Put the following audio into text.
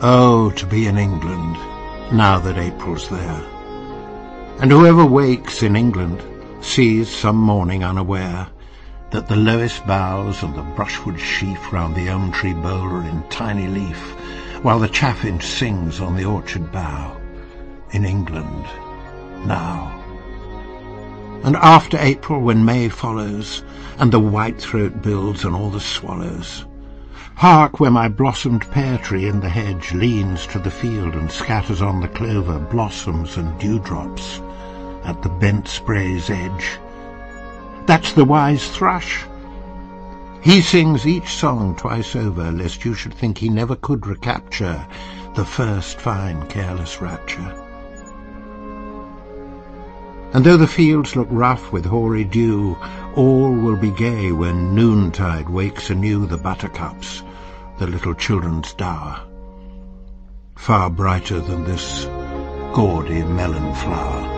Oh, to be in England, now that April's there. And whoever wakes in England sees some morning unaware that the lowest boughs and the brushwood sheaf round the elm tree bole are in tiny leaf, while the chaffinch sings on the orchard bough. In England, now. And after April, when May follows, and the whitethroat builds and all the swallows, Hark, where my blossomed pear tree in the hedge leans to the field and scatters on the clover blossoms and dewdrops at the bent spray's edge. That's the wise thrush. He sings each song twice over, lest you should think he never could recapture the first fine careless rapture. And though the fields look rough with hoary dew, all will be gay when noontide wakes anew the buttercups the little children's dower, far brighter than this gaudy melon flower.